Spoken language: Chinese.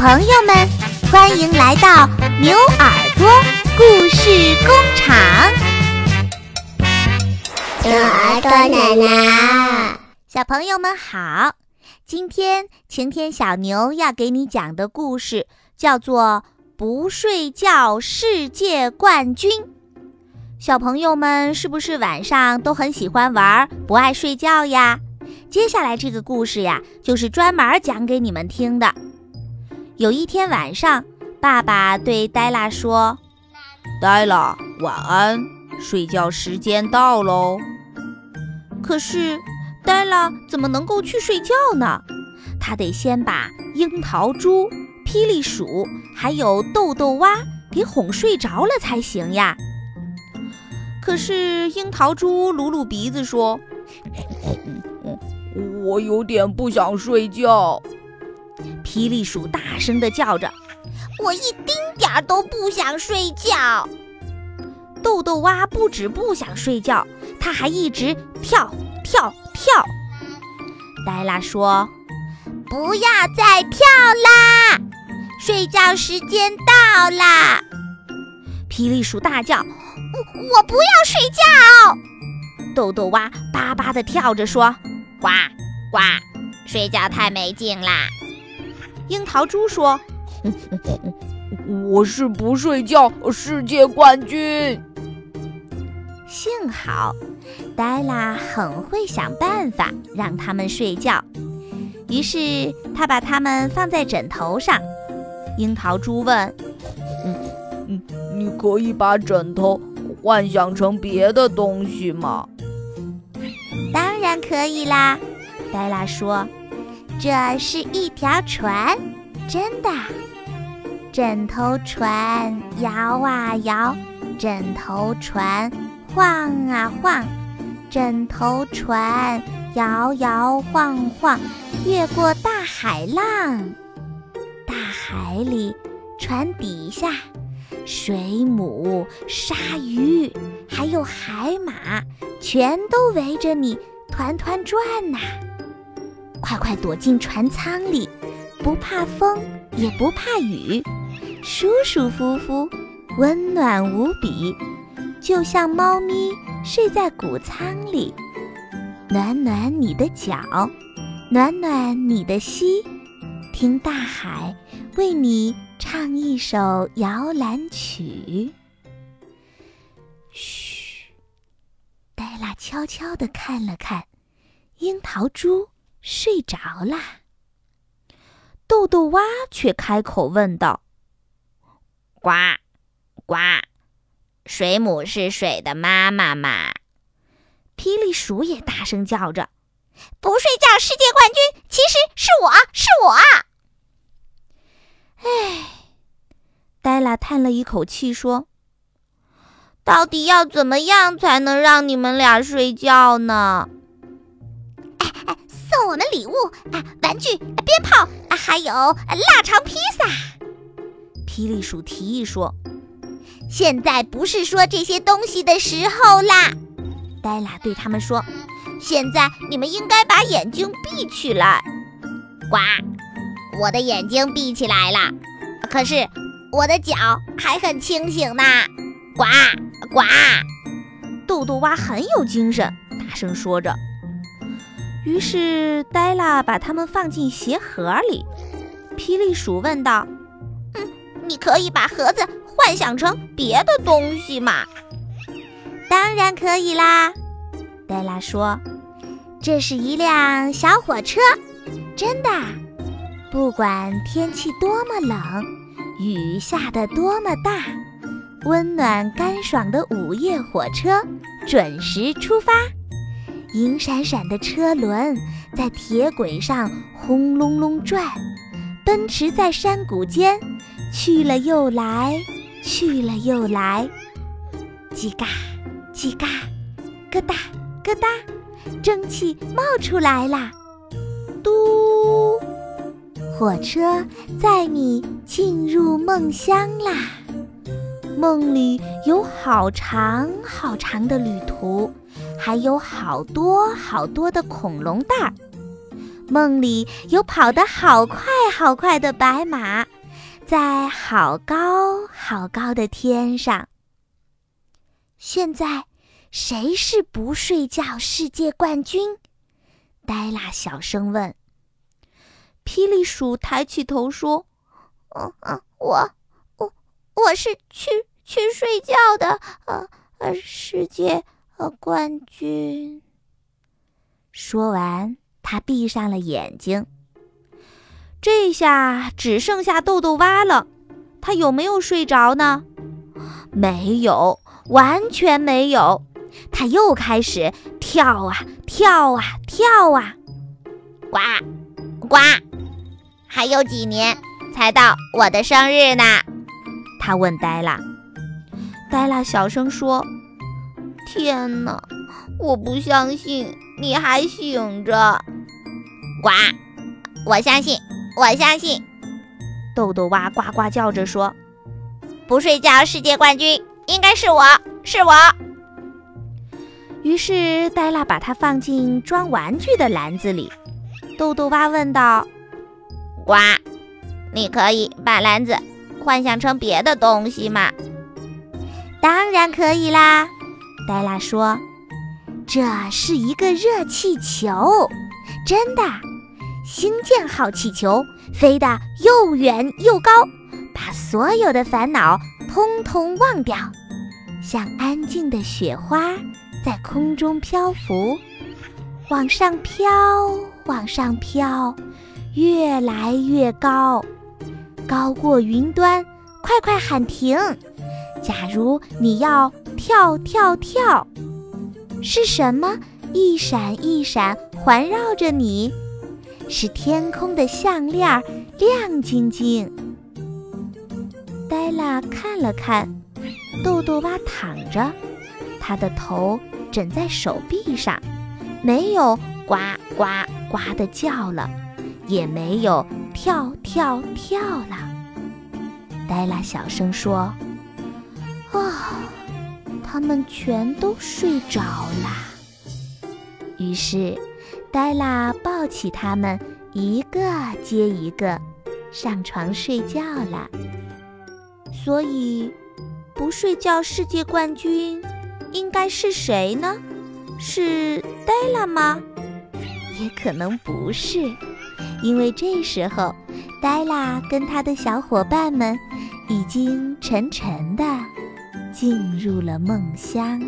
朋友们，欢迎来到牛耳朵故事工厂。牛耳朵奶奶，小朋友们好，今天晴天小牛要给你讲的故事叫做《不睡觉世界冠军》。小朋友们是不是晚上都很喜欢玩，不爱睡觉呀？接下来这个故事呀，就是专门讲给你们听的。有一天晚上，爸爸对黛拉说：“黛拉，晚安，睡觉时间到喽。”可是，黛拉怎么能够去睡觉呢？她得先把樱桃猪、霹雳鼠还有豆豆蛙给哄睡着了才行呀。可是，樱桃猪撸撸鼻子说：“我有点不想睡觉。”霹雳鼠大声地叫着：“我一丁点儿都不想睡觉。”豆豆蛙不止不想睡觉，它还一直跳跳跳。黛拉说：“不要再跳啦，睡觉时间到啦！”霹雳鼠大叫：“我我不要睡觉！”豆豆蛙巴巴地跳着说：“呱呱，睡觉太没劲啦。”樱桃猪说：“ 我是不睡觉世界冠军。”幸好，黛拉很会想办法让他们睡觉。于是，他把它们放在枕头上。樱桃猪问：“嗯嗯，你可以把枕头幻想成别的东西吗？”“当然可以啦。”黛拉说。这是一条船，真的。枕头船摇啊摇，枕头船晃啊晃，枕头船摇摇晃晃，越过大海浪。大海里，船底下，水母、鲨鱼还有海马，全都围着你团团转呐。快快躲进船舱里，不怕风，也不怕雨，舒舒服服，温暖无比，就像猫咪睡在谷仓里。暖暖你的脚，暖暖你的膝，听大海为你唱一首摇篮曲。嘘，黛拉悄悄地看了看，樱桃猪。睡着啦。豆豆蛙却开口问道：“呱，呱，水母是水的妈妈吗？”霹雳鼠也大声叫着：“不睡觉世界冠军其实是我，是我。”哎，黛拉叹了一口气说：“到底要怎么样才能让你们俩睡觉呢？”送我们礼物啊，玩具、鞭炮啊，还有腊肠披萨。霹雳鼠提议说：“现在不是说这些东西的时候啦。”黛拉对他们说：“现在你们应该把眼睛闭起来。”呱，我的眼睛闭起来了，可是我的脚还很清醒呢。呱呱，豆豆蛙很有精神，大声说着。于是，黛拉把它们放进鞋盒里。霹雳鼠问道：“嗯，你可以把盒子幻想成别的东西吗？”“当然可以啦。”黛拉说，“这是一辆小火车，真的。不管天气多么冷，雨下得多么大，温暖干爽的午夜火车准时出发。”银闪闪的车轮在铁轨上轰隆隆转，奔驰在山谷间，去了又来，去了又来。叽嘎，叽嘎，咯哒，咯哒，蒸汽冒出来啦！嘟，火车载你进入梦乡啦！梦里有好长好长的旅途。还有好多好多的恐龙蛋儿，梦里有跑得好快好快的白马，在好高好高的天上。现在，谁是不睡觉世界冠军？黛拉小声问。霹雳鼠抬起头说：“嗯嗯，我，我，我是去去睡觉的，呃呃，世界呃冠军。”说完，他闭上了眼睛。这下只剩下豆豆蛙了，他有没有睡着呢？没有，完全没有。他又开始跳啊跳啊跳啊，呱呱！还有几年才到我的生日呢？他问呆拉。呆拉小声说：“天哪，我不相信。”你还醒着，呱！我相信，我相信。豆豆蛙呱呱叫着说：“不睡觉世界冠军应该是我，是我。”于是黛拉把它放进装玩具的篮子里。豆豆蛙问道：“呱，你可以把篮子幻想成别的东西吗？”“当然可以啦。”黛拉说。这是一个热气球，真的，星舰号气球飞得又远又高，把所有的烦恼通通忘掉，像安静的雪花在空中漂浮，往上飘，往上飘，越来越高，高过云端。快快喊停！假如你要跳跳跳。是什么一闪一闪环绕着你？是天空的项链，亮晶晶。黛拉看了看，豆豆蛙躺着，他的头枕在手臂上，没有呱呱呱的叫了，也没有跳跳跳了。黛拉小声说：“啊。”他们全都睡着了。于是，黛拉抱起他们，一个接一个上床睡觉了。所以，不睡觉世界冠军应该是谁呢？是黛拉吗？也可能不是，因为这时候，黛拉跟他的小伙伴们已经沉沉的。进入了梦乡。